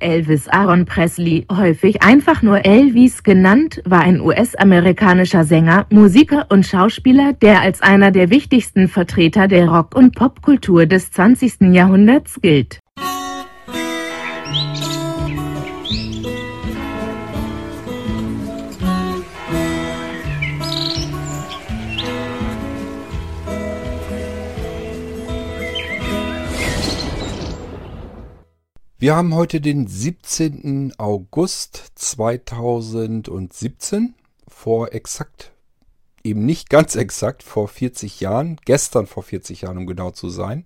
Elvis Aaron Presley, häufig einfach nur Elvis genannt, war ein US-amerikanischer Sänger, Musiker und Schauspieler, der als einer der wichtigsten Vertreter der Rock- und Popkultur des 20. Jahrhunderts gilt. Wir haben heute den 17. August 2017. Vor exakt, eben nicht ganz exakt, vor 40 Jahren, gestern vor 40 Jahren, um genau zu sein,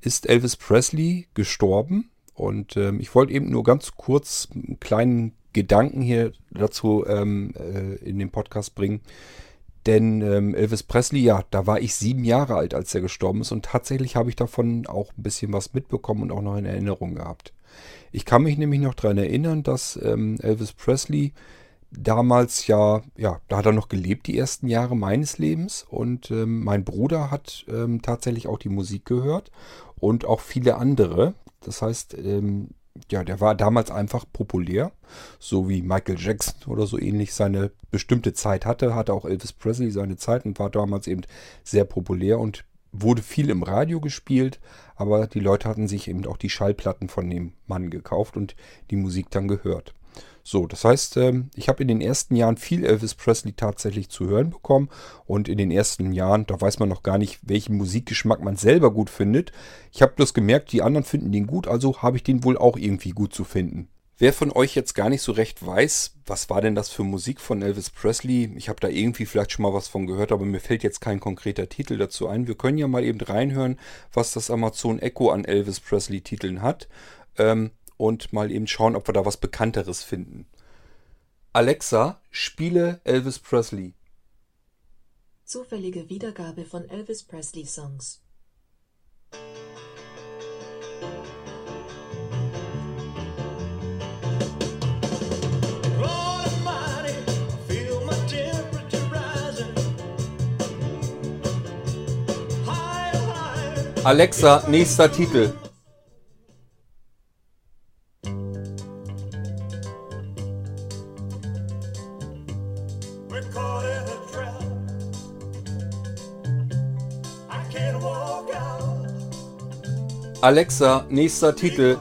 ist Elvis Presley gestorben. Und ähm, ich wollte eben nur ganz kurz einen kleinen Gedanken hier dazu ähm, äh, in den Podcast bringen. Denn ähm, Elvis Presley, ja, da war ich sieben Jahre alt, als er gestorben ist. Und tatsächlich habe ich davon auch ein bisschen was mitbekommen und auch noch in Erinnerung gehabt. Ich kann mich nämlich noch daran erinnern, dass ähm, Elvis Presley damals ja, ja, da hat er noch gelebt, die ersten Jahre meines Lebens. Und ähm, mein Bruder hat ähm, tatsächlich auch die Musik gehört und auch viele andere. Das heißt, ähm, ja, der war damals einfach populär, so wie Michael Jackson oder so ähnlich seine bestimmte Zeit hatte, hatte auch Elvis Presley seine Zeit und war damals eben sehr populär und wurde viel im Radio gespielt, aber die Leute hatten sich eben auch die Schallplatten von dem Mann gekauft und die Musik dann gehört. So, das heißt, ähm, ich habe in den ersten Jahren viel Elvis Presley tatsächlich zu hören bekommen und in den ersten Jahren, da weiß man noch gar nicht, welchen Musikgeschmack man selber gut findet. Ich habe bloß gemerkt, die anderen finden den gut, also habe ich den wohl auch irgendwie gut zu finden. Wer von euch jetzt gar nicht so recht weiß, was war denn das für Musik von Elvis Presley? Ich habe da irgendwie vielleicht schon mal was von gehört, aber mir fällt jetzt kein konkreter Titel dazu ein. Wir können ja mal eben reinhören, was das Amazon Echo an Elvis Presley Titeln hat ähm, und mal eben schauen, ob wir da was Bekannteres finden. Alexa, spiele Elvis Presley. Zufällige Wiedergabe von Elvis Presley Songs. Alexa, nächster Titel. Alexa, nächster Titel.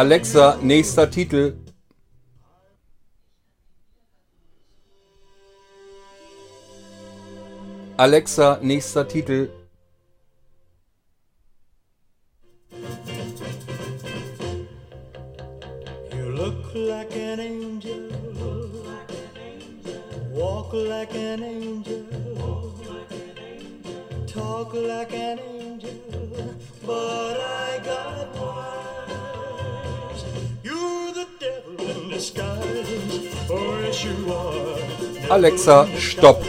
Alexa, nächster Titel. Alexa, nächster Titel. You look like an angel, walk like an angel, talk like an angel, but I got wise. Alexa, stopp.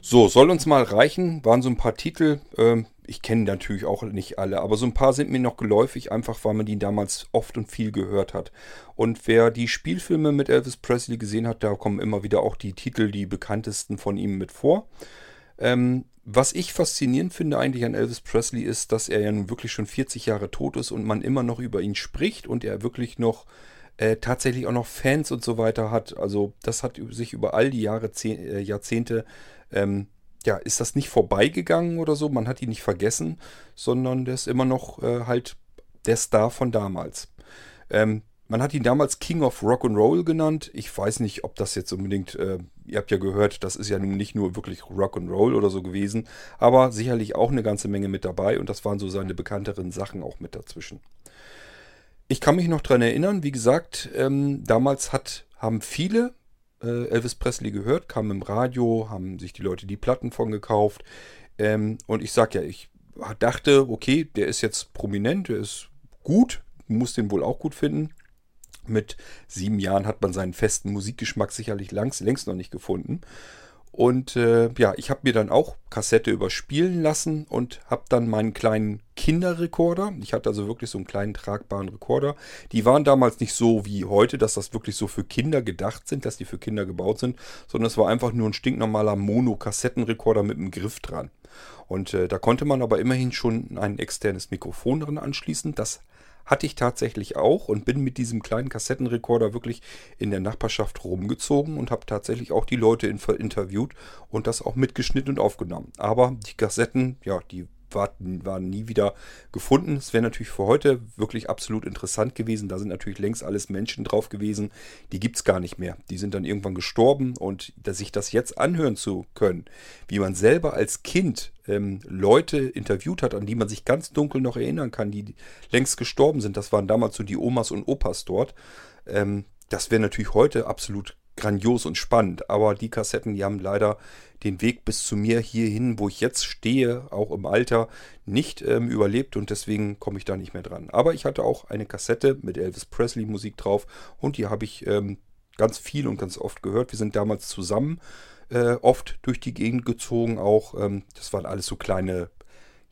So, soll uns mal reichen. Waren so ein paar Titel. Ähm, ich kenne natürlich auch nicht alle, aber so ein paar sind mir noch geläufig, einfach weil man die damals oft und viel gehört hat. Und wer die Spielfilme mit Elvis Presley gesehen hat, da kommen immer wieder auch die Titel, die bekanntesten von ihm mit vor. Ähm, was ich faszinierend finde eigentlich an Elvis Presley ist, dass er ja nun wirklich schon 40 Jahre tot ist und man immer noch über ihn spricht und er wirklich noch äh, tatsächlich auch noch Fans und so weiter hat. Also das hat sich über all die Jahre, äh, Jahrzehnte ähm, ja, ist das nicht vorbeigegangen oder so. Man hat ihn nicht vergessen, sondern der ist immer noch äh, halt der Star von damals. Ähm, man hat ihn damals King of Rock and Roll genannt. Ich weiß nicht, ob das jetzt unbedingt, äh, ihr habt ja gehört, das ist ja nun nicht nur wirklich Rock and Roll oder so gewesen, aber sicherlich auch eine ganze Menge mit dabei und das waren so seine bekannteren Sachen auch mit dazwischen. Ich kann mich noch daran erinnern, wie gesagt, ähm, damals hat, haben viele äh, Elvis Presley gehört, kam im Radio, haben sich die Leute die Platten von gekauft. Ähm, und ich sag ja, ich dachte, okay, der ist jetzt prominent, der ist gut, muss den wohl auch gut finden. Mit sieben Jahren hat man seinen festen Musikgeschmack sicherlich langs, längst noch nicht gefunden. Und äh, ja, ich habe mir dann auch Kassette überspielen lassen und habe dann meinen kleinen Kinderrekorder. Ich hatte also wirklich so einen kleinen tragbaren Rekorder. Die waren damals nicht so wie heute, dass das wirklich so für Kinder gedacht sind, dass die für Kinder gebaut sind, sondern es war einfach nur ein stinknormaler Mono-Kassettenrekorder mit einem Griff dran. Und äh, da konnte man aber immerhin schon ein externes Mikrofon dran anschließen. Das hatte ich tatsächlich auch und bin mit diesem kleinen Kassettenrekorder wirklich in der Nachbarschaft rumgezogen und habe tatsächlich auch die Leute interviewt und das auch mitgeschnitten und aufgenommen. Aber die Kassetten, ja, die waren nie wieder gefunden. Es wäre natürlich für heute wirklich absolut interessant gewesen. Da sind natürlich längst alles Menschen drauf gewesen. Die gibt es gar nicht mehr. Die sind dann irgendwann gestorben und sich das jetzt anhören zu können, wie man selber als Kind ähm, Leute interviewt hat, an die man sich ganz dunkel noch erinnern kann, die längst gestorben sind. Das waren damals so die Omas und Opas dort. Ähm, das wäre natürlich heute absolut grandios und spannend. Aber die Kassetten, die haben leider den Weg bis zu mir hierhin, wo ich jetzt stehe, auch im Alter, nicht ähm, überlebt und deswegen komme ich da nicht mehr dran. Aber ich hatte auch eine Kassette mit Elvis Presley Musik drauf und die habe ich ähm, ganz viel und ganz oft gehört. Wir sind damals zusammen äh, oft durch die Gegend gezogen auch. Ähm, das waren alles so kleine,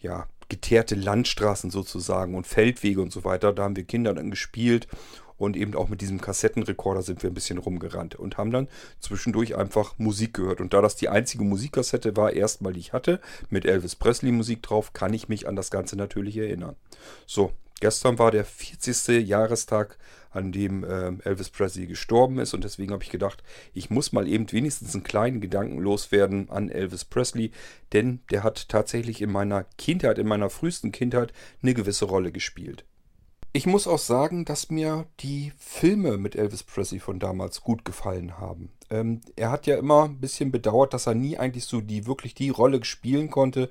ja, geteerte Landstraßen sozusagen und Feldwege und so weiter. Da haben wir Kinder dann gespielt und eben auch mit diesem Kassettenrekorder sind wir ein bisschen rumgerannt und haben dann zwischendurch einfach Musik gehört. Und da das die einzige Musikkassette war, erstmal die ich hatte, mit Elvis Presley Musik drauf, kann ich mich an das Ganze natürlich erinnern. So, gestern war der 40. Jahrestag, an dem äh, Elvis Presley gestorben ist und deswegen habe ich gedacht, ich muss mal eben wenigstens einen kleinen Gedanken loswerden an Elvis Presley, denn der hat tatsächlich in meiner Kindheit, in meiner frühesten Kindheit eine gewisse Rolle gespielt. Ich muss auch sagen, dass mir die Filme mit Elvis Presley von damals gut gefallen haben. Ähm, er hat ja immer ein bisschen bedauert, dass er nie eigentlich so die wirklich die Rolle spielen konnte,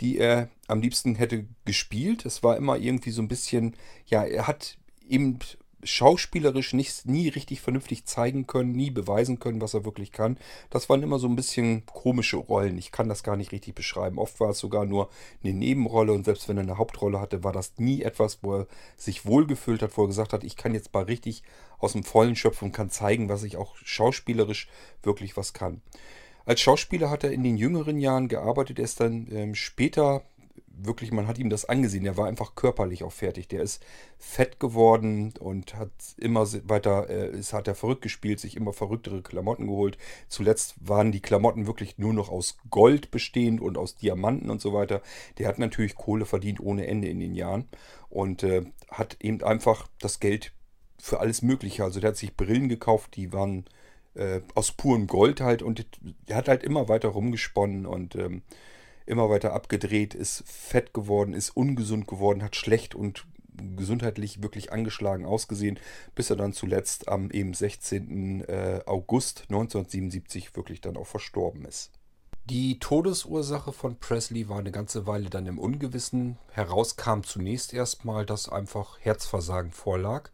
die er am liebsten hätte gespielt. Es war immer irgendwie so ein bisschen, ja, er hat eben schauspielerisch nicht, nie richtig vernünftig zeigen können, nie beweisen können, was er wirklich kann. Das waren immer so ein bisschen komische Rollen. Ich kann das gar nicht richtig beschreiben. Oft war es sogar nur eine Nebenrolle und selbst wenn er eine Hauptrolle hatte, war das nie etwas, wo er sich wohlgefühlt hat, wo er gesagt hat, ich kann jetzt mal richtig aus dem Vollen schöpfen und kann zeigen, was ich auch schauspielerisch wirklich was kann. Als Schauspieler hat er in den jüngeren Jahren gearbeitet. Er ist dann ähm, später wirklich, man hat ihm das angesehen. Er war einfach körperlich auch fertig. Der ist fett geworden und hat immer weiter, äh, ist, hat er verrückt gespielt, sich immer verrücktere Klamotten geholt. Zuletzt waren die Klamotten wirklich nur noch aus Gold bestehend und aus Diamanten und so weiter. Der hat natürlich Kohle verdient ohne Ende in den Jahren und äh, hat eben einfach das Geld für alles Mögliche. Also der hat sich Brillen gekauft, die waren äh, aus purem Gold halt und er hat halt immer weiter rumgesponnen und ähm, immer weiter abgedreht, ist fett geworden, ist ungesund geworden, hat schlecht und gesundheitlich wirklich angeschlagen ausgesehen, bis er dann zuletzt am eben 16. Äh, August 1977 wirklich dann auch verstorben ist. Die Todesursache von Presley war eine ganze Weile dann im Ungewissen. Herauskam zunächst erstmal, dass einfach Herzversagen vorlag.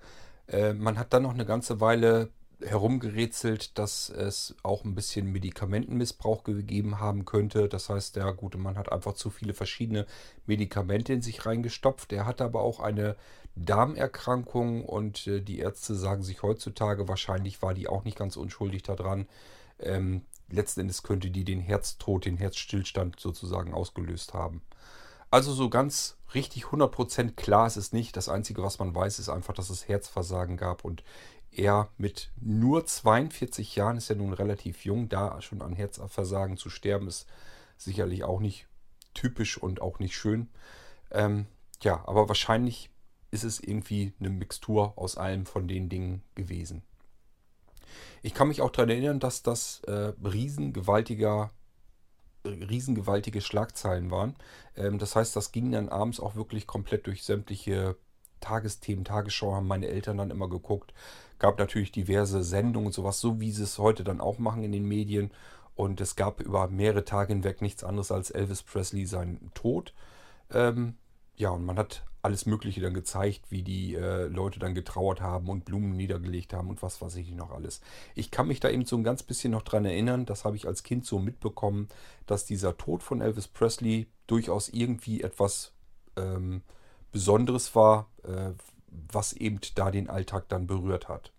Äh, man hat dann noch eine ganze Weile herumgerätselt, dass es auch ein bisschen Medikamentenmissbrauch gegeben haben könnte. Das heißt, der gute Mann hat einfach zu viele verschiedene Medikamente in sich reingestopft. Er hatte aber auch eine Darmerkrankung und äh, die Ärzte sagen sich heutzutage, wahrscheinlich war die auch nicht ganz unschuldig daran. Ähm, letzten Endes könnte die den Herztod, den Herzstillstand sozusagen ausgelöst haben. Also so ganz richtig 100% klar ist es nicht. Das Einzige, was man weiß, ist einfach, dass es Herzversagen gab und er mit nur 42 Jahren ist ja nun relativ jung, da schon an Herzversagen zu sterben, ist sicherlich auch nicht typisch und auch nicht schön. Ähm, ja, aber wahrscheinlich ist es irgendwie eine Mixtur aus allem von den Dingen gewesen. Ich kann mich auch daran erinnern, dass das äh, riesengewaltiger riesengewaltige Schlagzeilen waren. Ähm, das heißt, das ging dann abends auch wirklich komplett durch sämtliche Tagesthemen, Tagesschau haben meine Eltern dann immer geguckt. Gab natürlich diverse Sendungen und sowas, so wie sie es heute dann auch machen in den Medien. Und es gab über mehrere Tage hinweg nichts anderes als Elvis Presley seinen Tod. Ähm, ja, und man hat alles Mögliche dann gezeigt, wie die äh, Leute dann getrauert haben und Blumen niedergelegt haben und was weiß ich noch alles. Ich kann mich da eben so ein ganz bisschen noch dran erinnern, das habe ich als Kind so mitbekommen, dass dieser Tod von Elvis Presley durchaus irgendwie etwas ähm, Besonderes war, äh, was eben da den Alltag dann berührt hat.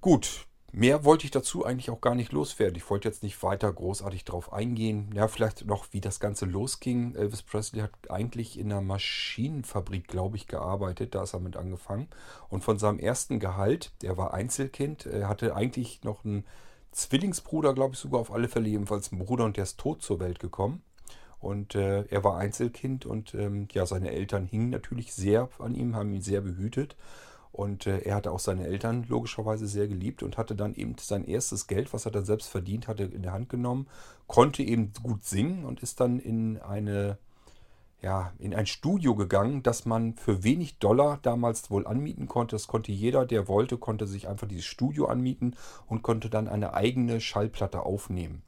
Gut, Mehr wollte ich dazu eigentlich auch gar nicht loswerden. Ich wollte jetzt nicht weiter großartig drauf eingehen. Ja, vielleicht noch, wie das Ganze losging. Elvis Presley hat eigentlich in einer Maschinenfabrik, glaube ich, gearbeitet. Da ist er mit angefangen. Und von seinem ersten Gehalt, der war Einzelkind, er hatte eigentlich noch einen Zwillingsbruder, glaube ich, sogar auf alle Fälle jedenfalls einen Bruder und der ist tot zur Welt gekommen. Und äh, er war Einzelkind und ähm, ja, seine Eltern hingen natürlich sehr an ihm, haben ihn sehr behütet. Und äh, er hatte auch seine Eltern logischerweise sehr geliebt und hatte dann eben sein erstes Geld, was er dann selbst verdient hatte, in der Hand genommen, konnte eben gut singen und ist dann in eine ja, in ein Studio gegangen, das man für wenig Dollar damals wohl anmieten konnte. Das konnte jeder, der wollte, konnte sich einfach dieses Studio anmieten und konnte dann eine eigene Schallplatte aufnehmen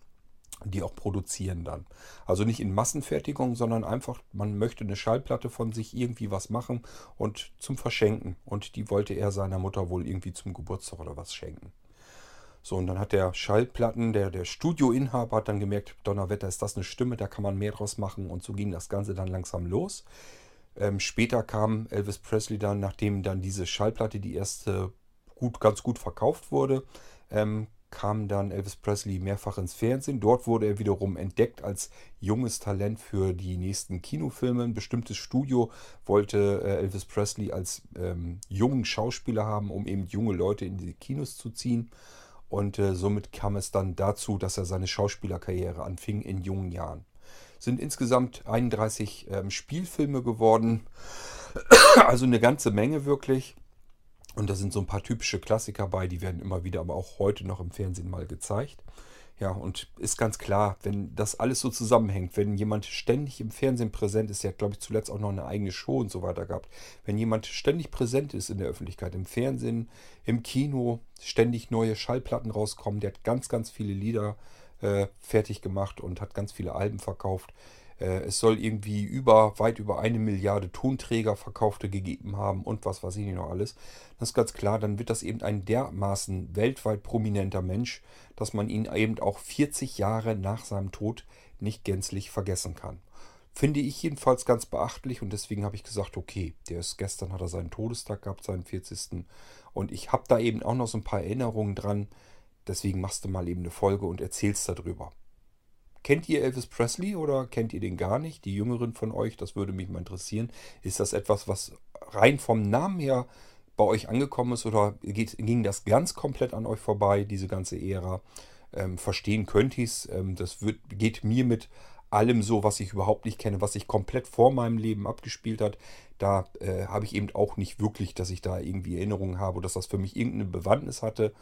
die auch produzieren dann. Also nicht in Massenfertigung, sondern einfach, man möchte eine Schallplatte von sich irgendwie was machen und zum Verschenken. Und die wollte er seiner Mutter wohl irgendwie zum Geburtstag oder was schenken. So, und dann hat der Schallplatten, der, der Studioinhaber hat dann gemerkt, Donnerwetter, ist das eine Stimme, da kann man mehr draus machen. Und so ging das Ganze dann langsam los. Ähm, später kam Elvis Presley dann, nachdem dann diese Schallplatte, die erste, gut, ganz gut verkauft wurde, ähm, kam dann Elvis Presley mehrfach ins Fernsehen. Dort wurde er wiederum entdeckt als junges Talent für die nächsten Kinofilme. Ein bestimmtes Studio wollte äh, Elvis Presley als ähm, jungen Schauspieler haben, um eben junge Leute in die Kinos zu ziehen. Und äh, somit kam es dann dazu, dass er seine Schauspielerkarriere anfing in jungen Jahren. Sind insgesamt 31 ähm, Spielfilme geworden. also eine ganze Menge wirklich. Und da sind so ein paar typische Klassiker bei, die werden immer wieder, aber auch heute noch im Fernsehen mal gezeigt. Ja, und ist ganz klar, wenn das alles so zusammenhängt, wenn jemand ständig im Fernsehen präsent ist, der hat, glaube ich, zuletzt auch noch eine eigene Show und so weiter gehabt. Wenn jemand ständig präsent ist in der Öffentlichkeit, im Fernsehen, im Kino, ständig neue Schallplatten rauskommen, der hat ganz, ganz viele Lieder äh, fertig gemacht und hat ganz viele Alben verkauft. Äh, es soll irgendwie über, weit über eine Milliarde Tonträger verkaufte gegeben haben und was weiß ich nicht noch alles. Das ist ganz klar, dann wird das eben ein dermaßen weltweit prominenter Mensch, dass man ihn eben auch 40 Jahre nach seinem Tod nicht gänzlich vergessen kann. Finde ich jedenfalls ganz beachtlich und deswegen habe ich gesagt, okay, der ist gestern hat er seinen Todestag gehabt, seinen 40. Und ich habe da eben auch noch so ein paar Erinnerungen dran. Deswegen machst du mal eben eine Folge und erzählst darüber. Kennt ihr Elvis Presley oder kennt ihr den gar nicht? Die Jüngeren von euch, das würde mich mal interessieren. Ist das etwas, was rein vom Namen her bei euch angekommen ist oder geht, ging das ganz komplett an euch vorbei, diese ganze Ära? Ähm, verstehen könnt ihr es. Ähm, das wird, geht mir mit allem so, was ich überhaupt nicht kenne, was sich komplett vor meinem Leben abgespielt hat. Da äh, habe ich eben auch nicht wirklich, dass ich da irgendwie Erinnerungen habe, dass das für mich irgendeine Bewandtnis hatte.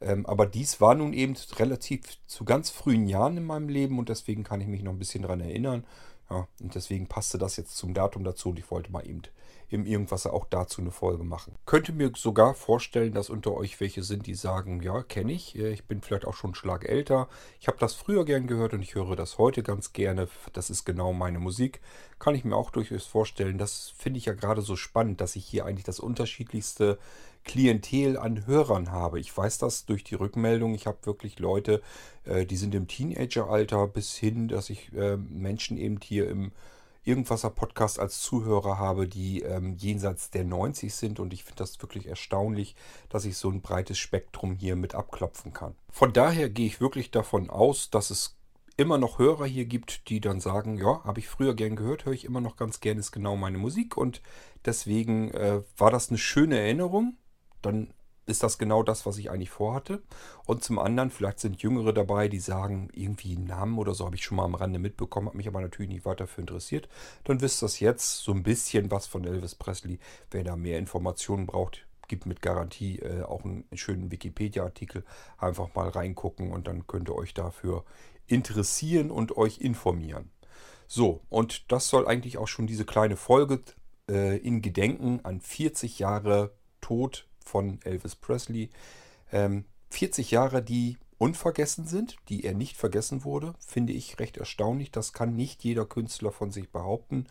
Ähm, aber dies war nun eben relativ zu ganz frühen Jahren in meinem Leben und deswegen kann ich mich noch ein bisschen daran erinnern. Ja, und deswegen passte das jetzt zum Datum dazu und ich wollte mal eben im Irgendwas auch dazu eine Folge machen. Könnte mir sogar vorstellen, dass unter euch welche sind, die sagen, ja, kenne ich. Äh, ich bin vielleicht auch schon einen Schlag älter. Ich habe das früher gern gehört und ich höre das heute ganz gerne. Das ist genau meine Musik. Kann ich mir auch durchaus vorstellen. Das finde ich ja gerade so spannend, dass ich hier eigentlich das unterschiedlichste Klientel an Hörern habe. Ich weiß das durch die Rückmeldung. Ich habe wirklich Leute, äh, die sind im Teenageralter bis hin, dass ich äh, Menschen eben hier im Irgendwaser Podcast als Zuhörer habe, die ähm, jenseits der 90 sind. Und ich finde das wirklich erstaunlich, dass ich so ein breites Spektrum hier mit abklopfen kann. Von daher gehe ich wirklich davon aus, dass es immer noch Hörer hier gibt, die dann sagen, ja, habe ich früher gern gehört, höre ich immer noch ganz gern, ist genau meine Musik. Und deswegen äh, war das eine schöne Erinnerung. Dann ist das genau das, was ich eigentlich vorhatte. Und zum anderen, vielleicht sind Jüngere dabei, die sagen, irgendwie einen Namen oder so habe ich schon mal am Rande mitbekommen, habe mich aber natürlich nicht weiter für interessiert. Dann wisst ihr jetzt so ein bisschen was von Elvis Presley. Wer da mehr Informationen braucht, gibt mit Garantie äh, auch einen schönen Wikipedia-Artikel. Einfach mal reingucken und dann könnt ihr euch dafür interessieren und euch informieren. So, und das soll eigentlich auch schon diese kleine Folge äh, in Gedenken an 40 Jahre Tod von Elvis Presley. Ähm, 40 Jahre, die unvergessen sind, die er nicht vergessen wurde, finde ich recht erstaunlich. Das kann nicht jeder Künstler von sich behaupten.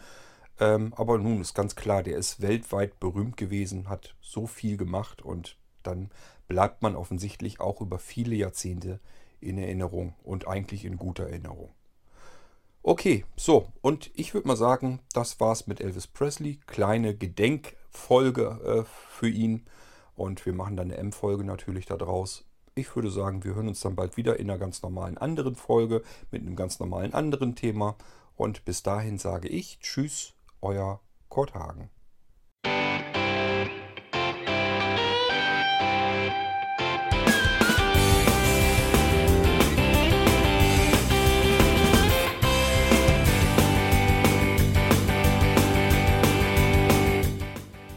Ähm, aber nun ist ganz klar, der ist weltweit berühmt gewesen, hat so viel gemacht und dann bleibt man offensichtlich auch über viele Jahrzehnte in Erinnerung und eigentlich in guter Erinnerung. Okay, so, und ich würde mal sagen, das war's mit Elvis Presley. Kleine Gedenkfolge äh, für ihn. Und wir machen dann eine M-Folge natürlich daraus. ich würde sagen, wir hören uns dann bald wieder in einer ganz normalen anderen Folge mit einem ganz normalen anderen Thema. Und bis dahin sage ich Tschüss, euer Kurt Hagen.